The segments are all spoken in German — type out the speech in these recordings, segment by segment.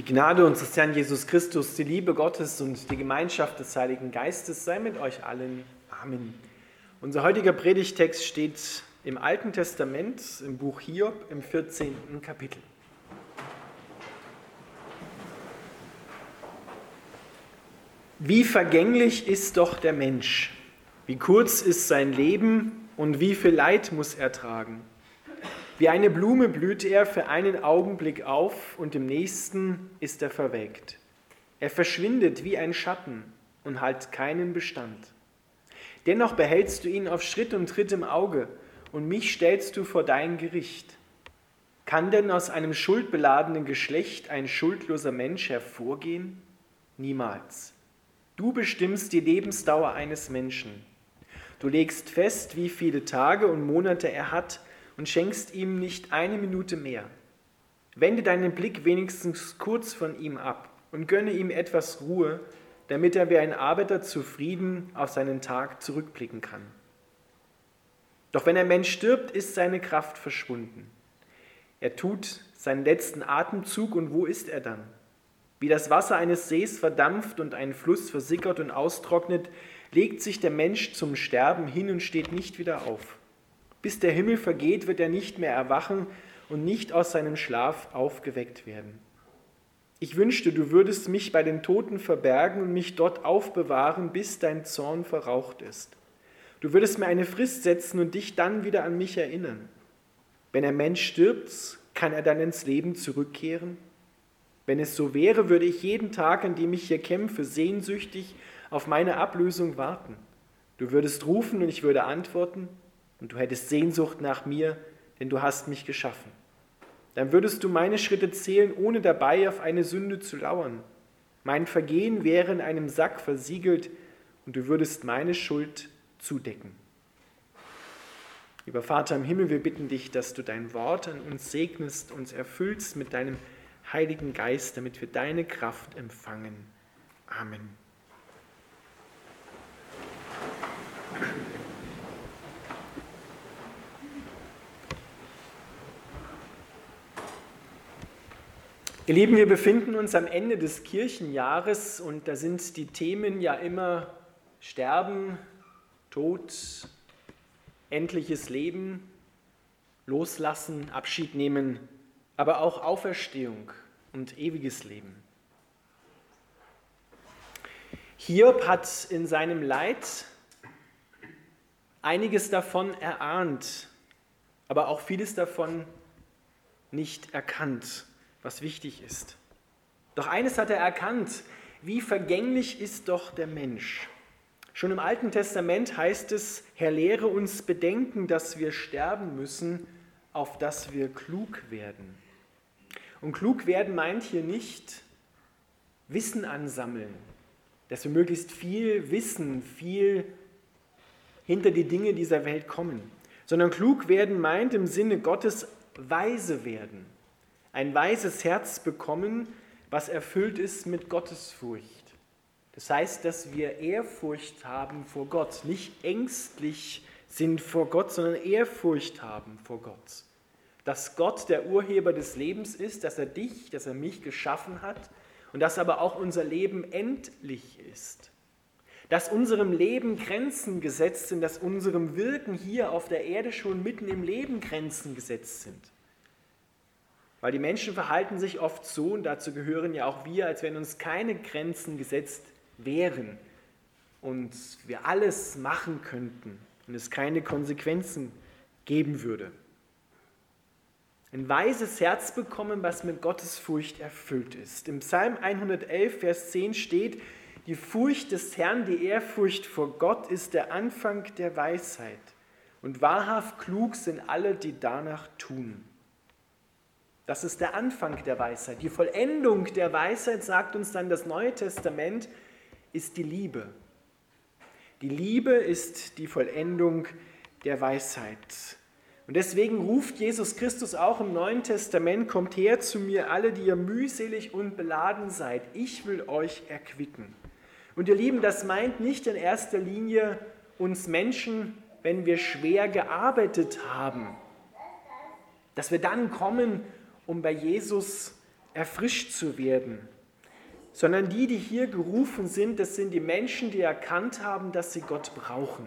Die Gnade unseres Herrn Jesus Christus, die Liebe Gottes und die Gemeinschaft des Heiligen Geistes sei mit euch allen. Amen. Unser heutiger Predigtext steht im Alten Testament, im Buch Hiob, im 14. Kapitel. Wie vergänglich ist doch der Mensch, wie kurz ist sein Leben und wie viel Leid muss er tragen. Wie eine Blume blüht er für einen Augenblick auf und im nächsten ist er verwelkt. Er verschwindet wie ein Schatten und hat keinen Bestand. Dennoch behältst du ihn auf Schritt und Tritt im Auge und mich stellst du vor dein Gericht. Kann denn aus einem schuldbeladenen Geschlecht ein schuldloser Mensch hervorgehen? Niemals. Du bestimmst die Lebensdauer eines Menschen. Du legst fest, wie viele Tage und Monate er hat und schenkst ihm nicht eine Minute mehr. Wende deinen Blick wenigstens kurz von ihm ab und gönne ihm etwas Ruhe, damit er wie ein Arbeiter zufrieden auf seinen Tag zurückblicken kann. Doch wenn ein Mensch stirbt, ist seine Kraft verschwunden. Er tut seinen letzten Atemzug und wo ist er dann? Wie das Wasser eines Sees verdampft und ein Fluss versickert und austrocknet, legt sich der Mensch zum Sterben hin und steht nicht wieder auf. Bis der Himmel vergeht, wird er nicht mehr erwachen und nicht aus seinem Schlaf aufgeweckt werden. Ich wünschte, du würdest mich bei den Toten verbergen und mich dort aufbewahren, bis dein Zorn verraucht ist. Du würdest mir eine Frist setzen und dich dann wieder an mich erinnern. Wenn ein Mensch stirbt, kann er dann ins Leben zurückkehren? Wenn es so wäre, würde ich jeden Tag, an dem ich hier kämpfe, sehnsüchtig auf meine Ablösung warten. Du würdest rufen und ich würde antworten, und du hättest Sehnsucht nach mir, denn du hast mich geschaffen. Dann würdest du meine Schritte zählen, ohne dabei auf eine Sünde zu lauern. Mein Vergehen wäre in einem Sack versiegelt und du würdest meine Schuld zudecken. Lieber Vater im Himmel, wir bitten dich, dass du dein Wort an uns segnest, uns erfüllst mit deinem Heiligen Geist, damit wir deine Kraft empfangen. Amen. Ihr Lieben, wir befinden uns am Ende des Kirchenjahres und da sind die Themen ja immer Sterben, Tod, endliches Leben, Loslassen, Abschied nehmen, aber auch Auferstehung und ewiges Leben. Hiob hat in seinem Leid einiges davon erahnt, aber auch vieles davon nicht erkannt was wichtig ist. Doch eines hat er erkannt, wie vergänglich ist doch der Mensch. Schon im Alten Testament heißt es, Herr, lehre uns bedenken, dass wir sterben müssen, auf dass wir klug werden. Und klug werden meint hier nicht Wissen ansammeln, dass wir möglichst viel Wissen, viel hinter die Dinge dieser Welt kommen, sondern klug werden meint im Sinne Gottes weise werden ein weises Herz bekommen, was erfüllt ist mit Gottesfurcht. Das heißt, dass wir Ehrfurcht haben vor Gott, nicht ängstlich sind vor Gott, sondern Ehrfurcht haben vor Gott. Dass Gott der Urheber des Lebens ist, dass er dich, dass er mich geschaffen hat und dass aber auch unser Leben endlich ist. Dass unserem Leben Grenzen gesetzt sind, dass unserem Wirken hier auf der Erde schon mitten im Leben Grenzen gesetzt sind. Weil die Menschen verhalten sich oft so, und dazu gehören ja auch wir, als wenn uns keine Grenzen gesetzt wären und wir alles machen könnten und es keine Konsequenzen geben würde. Ein weises Herz bekommen, was mit Gottes Furcht erfüllt ist. Im Psalm 111, Vers 10 steht, die Furcht des Herrn, die Ehrfurcht vor Gott ist der Anfang der Weisheit. Und wahrhaft klug sind alle, die danach tun. Das ist der Anfang der Weisheit. Die Vollendung der Weisheit, sagt uns dann das Neue Testament, ist die Liebe. Die Liebe ist die Vollendung der Weisheit. Und deswegen ruft Jesus Christus auch im Neuen Testament, kommt her zu mir alle, die ihr mühselig und beladen seid. Ich will euch erquicken. Und ihr Lieben, das meint nicht in erster Linie uns Menschen, wenn wir schwer gearbeitet haben, dass wir dann kommen um bei Jesus erfrischt zu werden, sondern die, die hier gerufen sind, das sind die Menschen, die erkannt haben, dass sie Gott brauchen.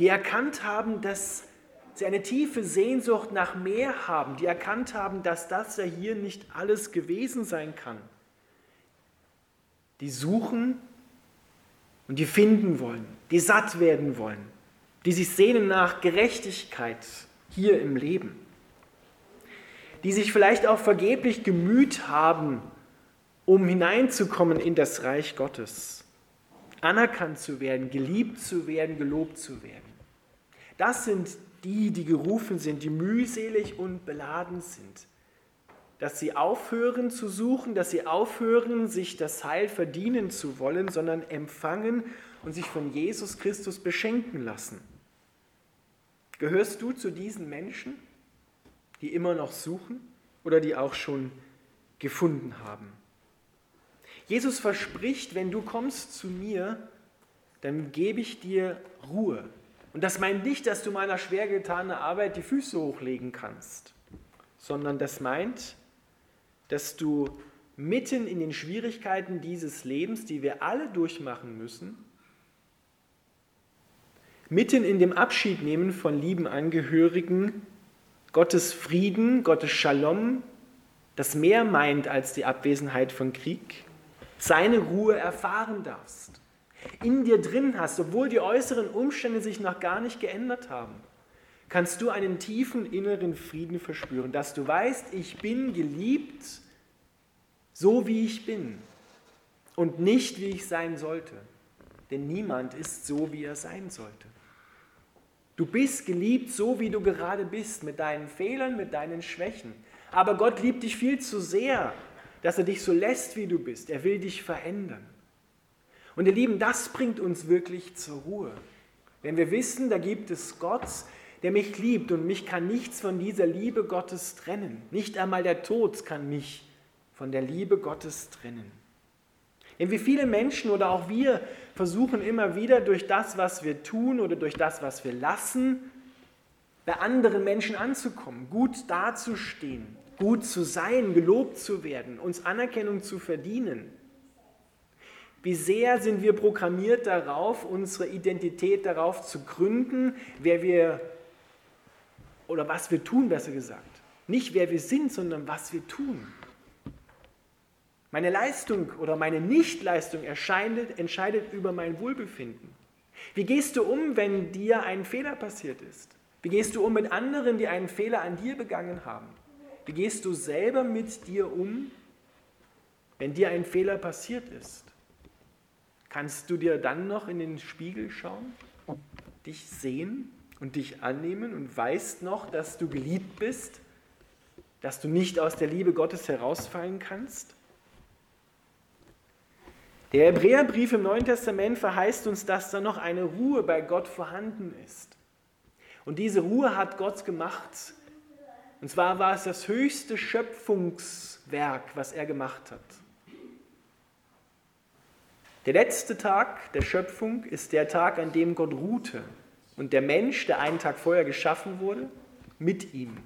Die erkannt haben, dass sie eine tiefe Sehnsucht nach mehr haben, die erkannt haben, dass das ja hier nicht alles gewesen sein kann. Die suchen und die finden wollen, die satt werden wollen, die sich sehnen nach Gerechtigkeit hier im Leben, die sich vielleicht auch vergeblich gemüht haben, um hineinzukommen in das Reich Gottes, anerkannt zu werden, geliebt zu werden, gelobt zu werden. Das sind die, die gerufen sind, die mühselig und beladen sind. Dass sie aufhören zu suchen, dass sie aufhören, sich das Heil verdienen zu wollen, sondern empfangen und sich von Jesus Christus beschenken lassen. Gehörst du zu diesen Menschen, die immer noch suchen oder die auch schon gefunden haben? Jesus verspricht, wenn du kommst zu mir, dann gebe ich dir Ruhe, und das meint nicht, dass du meiner schwer getanen Arbeit die Füße hochlegen kannst, sondern das meint, dass du mitten in den Schwierigkeiten dieses Lebens, die wir alle durchmachen müssen, mitten in dem Abschied nehmen von lieben Angehörigen, Gottes Frieden, Gottes Shalom, das mehr meint als die Abwesenheit von Krieg, seine Ruhe erfahren darfst in dir drin hast, obwohl die äußeren Umstände sich noch gar nicht geändert haben, kannst du einen tiefen inneren Frieden verspüren, dass du weißt, ich bin geliebt, so wie ich bin und nicht wie ich sein sollte. Denn niemand ist so, wie er sein sollte. Du bist geliebt, so wie du gerade bist, mit deinen Fehlern, mit deinen Schwächen. Aber Gott liebt dich viel zu sehr, dass er dich so lässt, wie du bist. Er will dich verändern. Und ihr Lieben, das bringt uns wirklich zur Ruhe. Wenn wir wissen, da gibt es Gott, der mich liebt und mich kann nichts von dieser Liebe Gottes trennen. Nicht einmal der Tod kann mich von der Liebe Gottes trennen. Denn wie viele Menschen oder auch wir versuchen immer wieder durch das, was wir tun oder durch das, was wir lassen, bei anderen Menschen anzukommen, gut dazustehen, gut zu sein, gelobt zu werden, uns Anerkennung zu verdienen. Wie sehr sind wir programmiert darauf, unsere Identität darauf zu gründen, wer wir oder was wir tun, besser gesagt. Nicht wer wir sind, sondern was wir tun. Meine Leistung oder meine Nichtleistung entscheidet, über mein Wohlbefinden. Wie gehst du um, wenn dir ein Fehler passiert ist? Wie gehst du um mit anderen, die einen Fehler an dir begangen haben? Wie gehst du selber mit dir um, wenn dir ein Fehler passiert ist? Kannst du dir dann noch in den Spiegel schauen, dich sehen und dich annehmen und weißt noch, dass du geliebt bist, dass du nicht aus der Liebe Gottes herausfallen kannst? Der Hebräerbrief im Neuen Testament verheißt uns, dass da noch eine Ruhe bei Gott vorhanden ist. Und diese Ruhe hat Gott gemacht. Und zwar war es das höchste Schöpfungswerk, was er gemacht hat. Der letzte Tag der Schöpfung ist der Tag, an dem Gott ruhte und der Mensch, der einen Tag vorher geschaffen wurde, mit ihm.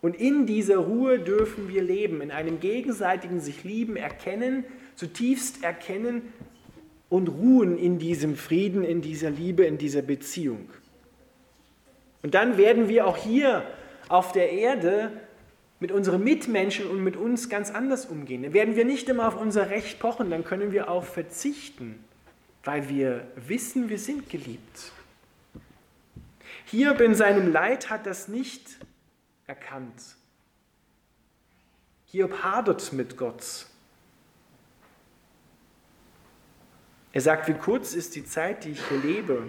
Und in dieser Ruhe dürfen wir leben, in einem gegenseitigen sich lieben, erkennen, zutiefst erkennen und ruhen in diesem Frieden, in dieser Liebe, in dieser Beziehung. Und dann werden wir auch hier auf der Erde mit unseren Mitmenschen und mit uns ganz anders umgehen. Dann werden wir nicht immer auf unser Recht pochen, dann können wir auch verzichten, weil wir wissen, wir sind geliebt. Hiob in seinem Leid hat das nicht erkannt. Hiob hadert mit Gott. Er sagt, wie kurz ist die Zeit, die ich hier lebe.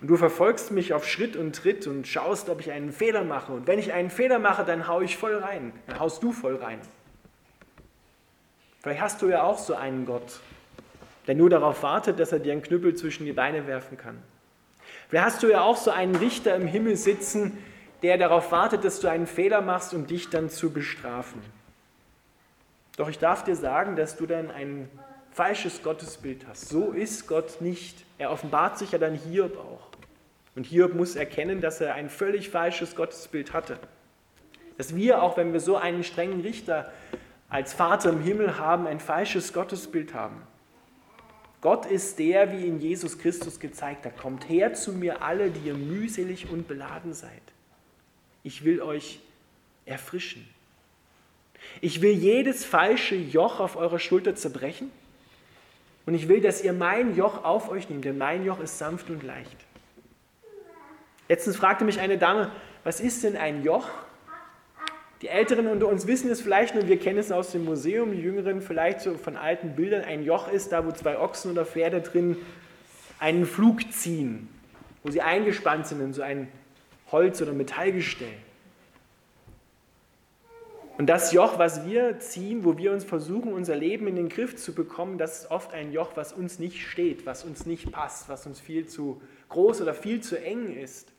Und du verfolgst mich auf Schritt und Tritt und schaust, ob ich einen Fehler mache. Und wenn ich einen Fehler mache, dann hau ich voll rein. Dann haust du voll rein. Vielleicht hast du ja auch so einen Gott, der nur darauf wartet, dass er dir einen Knüppel zwischen die Beine werfen kann. Vielleicht hast du ja auch so einen Richter im Himmel sitzen, der darauf wartet, dass du einen Fehler machst, um dich dann zu bestrafen. Doch ich darf dir sagen, dass du dann ein falsches Gottesbild hast. So ist Gott nicht. Er offenbart sich ja dann Hiob auch. Und Hiob muss erkennen, dass er ein völlig falsches Gottesbild hatte. Dass wir, auch wenn wir so einen strengen Richter als Vater im Himmel haben, ein falsches Gottesbild haben. Gott ist der, wie in Jesus Christus gezeigt hat. Kommt her zu mir alle, die ihr mühselig und beladen seid. Ich will euch erfrischen. Ich will jedes falsche Joch auf eurer Schulter zerbrechen und ich will, dass ihr mein Joch auf euch nehmt, denn mein Joch ist sanft und leicht. Letztens fragte mich eine Dame, was ist denn ein Joch? Die Älteren unter uns wissen es vielleicht nur, wir kennen es aus dem Museum, die Jüngeren vielleicht so von alten Bildern. Ein Joch ist da, wo zwei Ochsen oder Pferde drin einen Flug ziehen, wo sie eingespannt sind in so ein Holz- oder Metallgestell. Und das Joch, was wir ziehen, wo wir uns versuchen, unser Leben in den Griff zu bekommen, das ist oft ein Joch, was uns nicht steht, was uns nicht passt, was uns viel zu groß oder viel zu eng ist,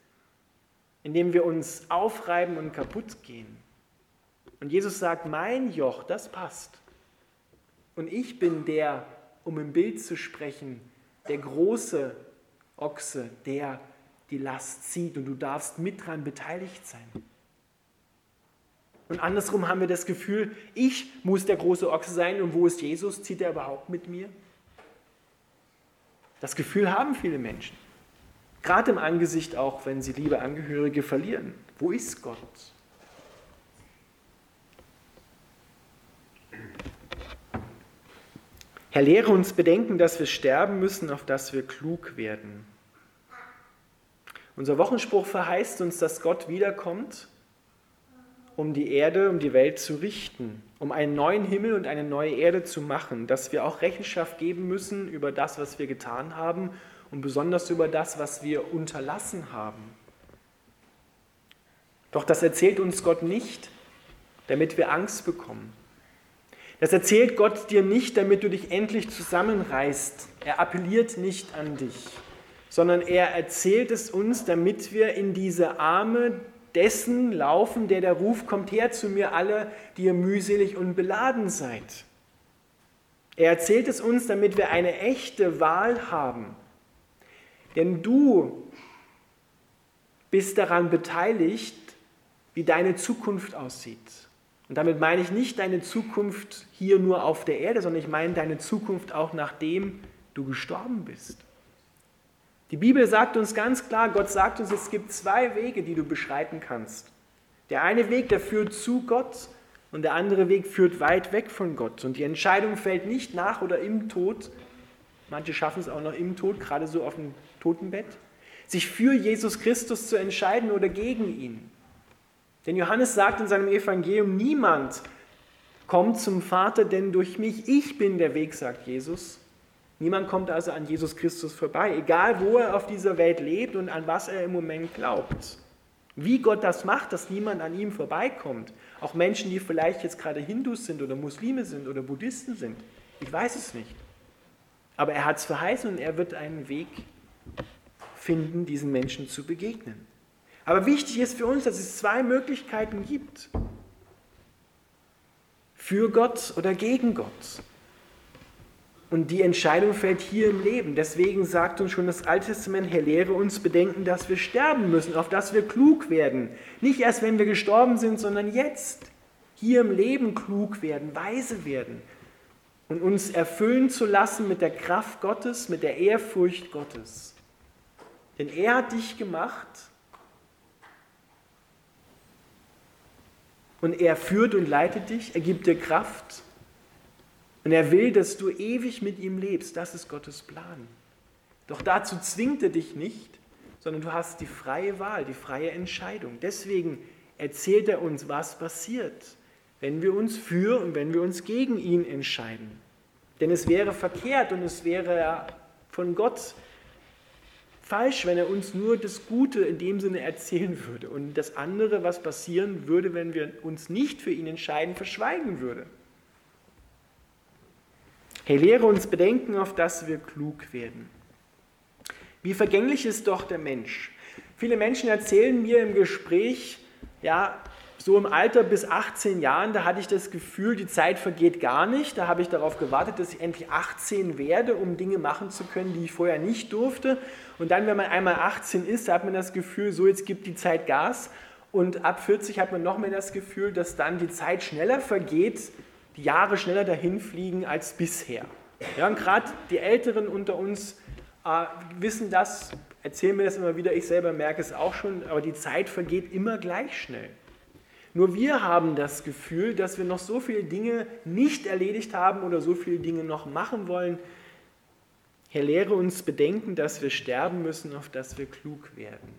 in dem wir uns aufreiben und kaputt gehen. Und Jesus sagt, mein Joch, das passt. Und ich bin der, um im Bild zu sprechen, der große Ochse, der die Last zieht und du darfst mit dran beteiligt sein. Und andersrum haben wir das Gefühl, ich muss der große Ochse sein und wo ist Jesus? Zieht er überhaupt mit mir? Das Gefühl haben viele Menschen. Gerade im Angesicht auch, wenn sie liebe Angehörige verlieren. Wo ist Gott? Herr, lehre uns bedenken, dass wir sterben müssen, auf dass wir klug werden. Unser Wochenspruch verheißt uns, dass Gott wiederkommt, um die Erde, um die Welt zu richten, um einen neuen Himmel und eine neue Erde zu machen, dass wir auch Rechenschaft geben müssen über das, was wir getan haben und besonders über das, was wir unterlassen haben. Doch das erzählt uns Gott nicht, damit wir Angst bekommen. Das erzählt Gott dir nicht, damit du dich endlich zusammenreißt. Er appelliert nicht an dich, sondern er erzählt es uns, damit wir in diese Arme dessen laufen, der der Ruf kommt her zu mir alle, die ihr mühselig und beladen seid. Er erzählt es uns, damit wir eine echte Wahl haben. Denn du bist daran beteiligt, wie deine Zukunft aussieht. Und damit meine ich nicht deine Zukunft hier nur auf der Erde, sondern ich meine deine Zukunft auch nachdem du gestorben bist. Die Bibel sagt uns ganz klar, Gott sagt uns, es gibt zwei Wege, die du beschreiten kannst. Der eine Weg, der führt zu Gott und der andere Weg führt weit weg von Gott. Und die Entscheidung fällt nicht nach oder im Tod. Manche schaffen es auch noch im Tod, gerade so auf dem Totenbett. Sich für Jesus Christus zu entscheiden oder gegen ihn. Denn Johannes sagt in seinem Evangelium, niemand kommt zum Vater, denn durch mich, ich bin der Weg, sagt Jesus. Niemand kommt also an Jesus Christus vorbei, egal wo er auf dieser Welt lebt und an was er im Moment glaubt. Wie Gott das macht, dass niemand an ihm vorbeikommt, auch Menschen, die vielleicht jetzt gerade Hindus sind oder Muslime sind oder Buddhisten sind, ich weiß es nicht. Aber er hat es verheißen und er wird einen Weg finden, diesen Menschen zu begegnen. Aber wichtig ist für uns, dass es zwei Möglichkeiten gibt. Für Gott oder gegen Gott. Und die Entscheidung fällt hier im Leben. Deswegen sagt uns schon das Alte Testament, Herr, lehre uns bedenken, dass wir sterben müssen, auf dass wir klug werden. Nicht erst, wenn wir gestorben sind, sondern jetzt. Hier im Leben klug werden, weise werden. Und uns erfüllen zu lassen mit der Kraft Gottes, mit der Ehrfurcht Gottes. Denn er hat dich gemacht und er führt und leitet dich, er gibt dir Kraft und er will, dass du ewig mit ihm lebst. Das ist Gottes Plan. Doch dazu zwingt er dich nicht, sondern du hast die freie Wahl, die freie Entscheidung. Deswegen erzählt er uns, was passiert, wenn wir uns für und wenn wir uns gegen ihn entscheiden. Denn es wäre verkehrt und es wäre von Gott falsch, wenn er uns nur das Gute in dem Sinne erzählen würde und das andere, was passieren würde, wenn wir uns nicht für ihn entscheiden, verschweigen würde. Hey, lehre uns bedenken, auf dass wir klug werden. Wie vergänglich ist doch der Mensch. Viele Menschen erzählen mir im Gespräch, ja, so im Alter bis 18 Jahren, da hatte ich das Gefühl, die Zeit vergeht gar nicht. Da habe ich darauf gewartet, dass ich endlich 18 werde, um Dinge machen zu können, die ich vorher nicht durfte. Und dann, wenn man einmal 18 ist, hat man das Gefühl, so jetzt gibt die Zeit Gas. Und ab 40 hat man noch mehr das Gefühl, dass dann die Zeit schneller vergeht, die Jahre schneller dahin fliegen als bisher. Ja, gerade die Älteren unter uns äh, wissen das, erzählen mir das immer wieder, ich selber merke es auch schon, aber die Zeit vergeht immer gleich schnell. Nur wir haben das Gefühl, dass wir noch so viele Dinge nicht erledigt haben oder so viele Dinge noch machen wollen. Herr, lehre uns bedenken, dass wir sterben müssen, auf dass wir klug werden.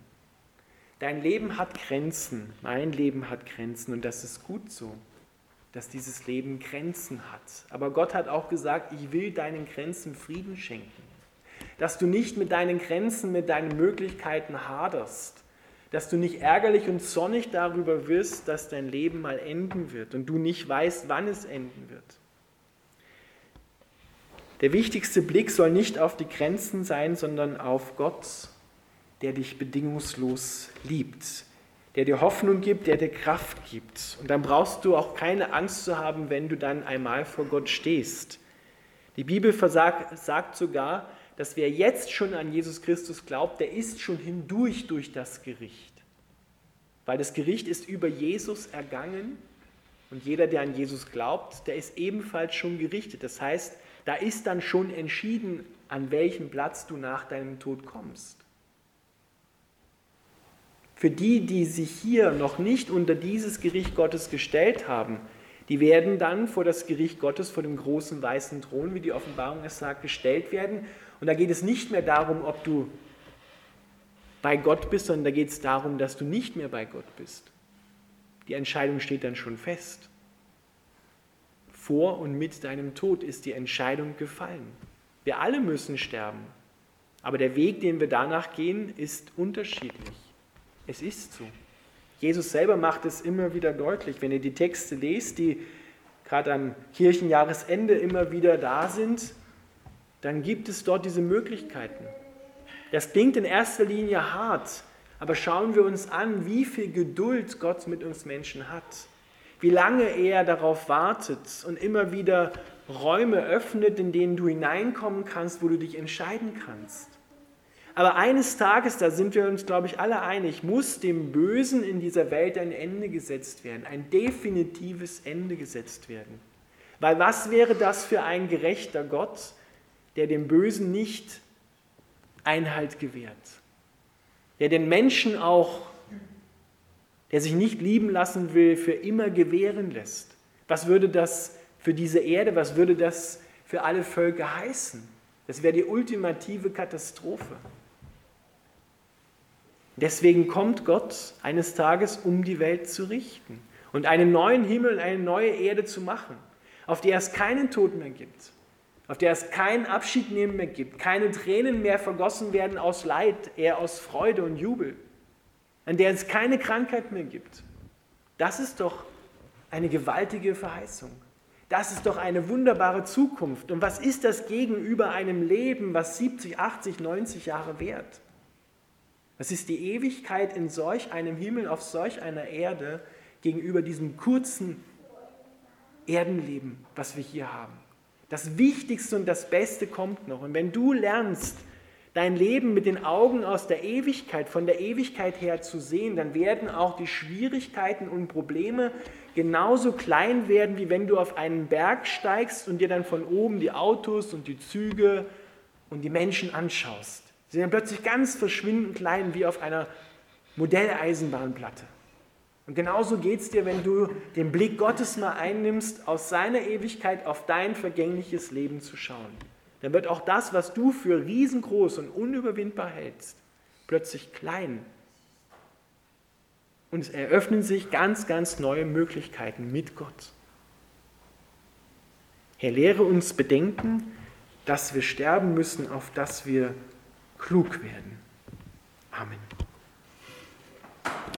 Dein Leben hat Grenzen, mein Leben hat Grenzen und das ist gut so, dass dieses Leben Grenzen hat. Aber Gott hat auch gesagt, ich will deinen Grenzen Frieden schenken. Dass du nicht mit deinen Grenzen, mit deinen Möglichkeiten haderst, dass du nicht ärgerlich und sonnig darüber wirst, dass dein Leben mal enden wird und du nicht weißt, wann es enden wird. Der wichtigste Blick soll nicht auf die Grenzen sein, sondern auf Gott, der dich bedingungslos liebt, der dir Hoffnung gibt, der dir Kraft gibt. Und dann brauchst du auch keine Angst zu haben, wenn du dann einmal vor Gott stehst. Die Bibel sagt sogar, dass wer jetzt schon an Jesus Christus glaubt, der ist schon hindurch durch das Gericht. Weil das Gericht ist über Jesus ergangen und jeder, der an Jesus glaubt, der ist ebenfalls schon gerichtet. Das heißt, da ist dann schon entschieden, an welchem Platz du nach deinem Tod kommst. Für die, die sich hier noch nicht unter dieses Gericht Gottes gestellt haben, die werden dann vor das Gericht Gottes, vor dem großen weißen Thron, wie die Offenbarung es sagt, gestellt werden. Und da geht es nicht mehr darum, ob du bei Gott bist, sondern da geht es darum, dass du nicht mehr bei Gott bist. Die Entscheidung steht dann schon fest. Vor und mit deinem Tod ist die Entscheidung gefallen. Wir alle müssen sterben. Aber der Weg, den wir danach gehen, ist unterschiedlich. Es ist so. Jesus selber macht es immer wieder deutlich. Wenn ihr die Texte lest, die gerade am Kirchenjahresende immer wieder da sind, dann gibt es dort diese Möglichkeiten. Das klingt in erster Linie hart, aber schauen wir uns an, wie viel Geduld Gott mit uns Menschen hat. Wie lange er darauf wartet und immer wieder Räume öffnet, in denen du hineinkommen kannst, wo du dich entscheiden kannst. Aber eines Tages, da sind wir uns, glaube ich, alle einig, muss dem Bösen in dieser Welt ein Ende gesetzt werden, ein definitives Ende gesetzt werden. Weil was wäre das für ein gerechter Gott, der dem Bösen nicht Einhalt gewährt, der den Menschen auch, der sich nicht lieben lassen will, für immer gewähren lässt? Was würde das für diese Erde, was würde das für alle Völker heißen? Das wäre die ultimative Katastrophe. Deswegen kommt Gott eines Tages, um die Welt zu richten und einen neuen Himmel und eine neue Erde zu machen, auf der es keinen Tod mehr gibt, auf der es keinen Abschied nehmen mehr gibt, keine Tränen mehr vergossen werden aus Leid, eher aus Freude und Jubel, an der es keine Krankheit mehr gibt. Das ist doch eine gewaltige Verheißung. Das ist doch eine wunderbare Zukunft. Und was ist das gegenüber einem Leben, was 70, 80, 90 Jahre währt? Was ist die Ewigkeit in solch einem Himmel, auf solch einer Erde gegenüber diesem kurzen Erdenleben, was wir hier haben? Das Wichtigste und das Beste kommt noch. Und wenn du lernst, dein Leben mit den Augen aus der Ewigkeit, von der Ewigkeit her zu sehen, dann werden auch die Schwierigkeiten und Probleme genauso klein werden, wie wenn du auf einen Berg steigst und dir dann von oben die Autos und die Züge und die Menschen anschaust. Sie sind plötzlich ganz verschwindend klein wie auf einer Modelleisenbahnplatte. Und genauso geht es dir, wenn du den Blick Gottes mal einnimmst, aus seiner Ewigkeit auf dein vergängliches Leben zu schauen. Dann wird auch das, was du für riesengroß und unüberwindbar hältst, plötzlich klein. Und es eröffnen sich ganz, ganz neue Möglichkeiten mit Gott. Herr, lehre uns bedenken, dass wir sterben müssen, auf dass wir klug werden. Amen.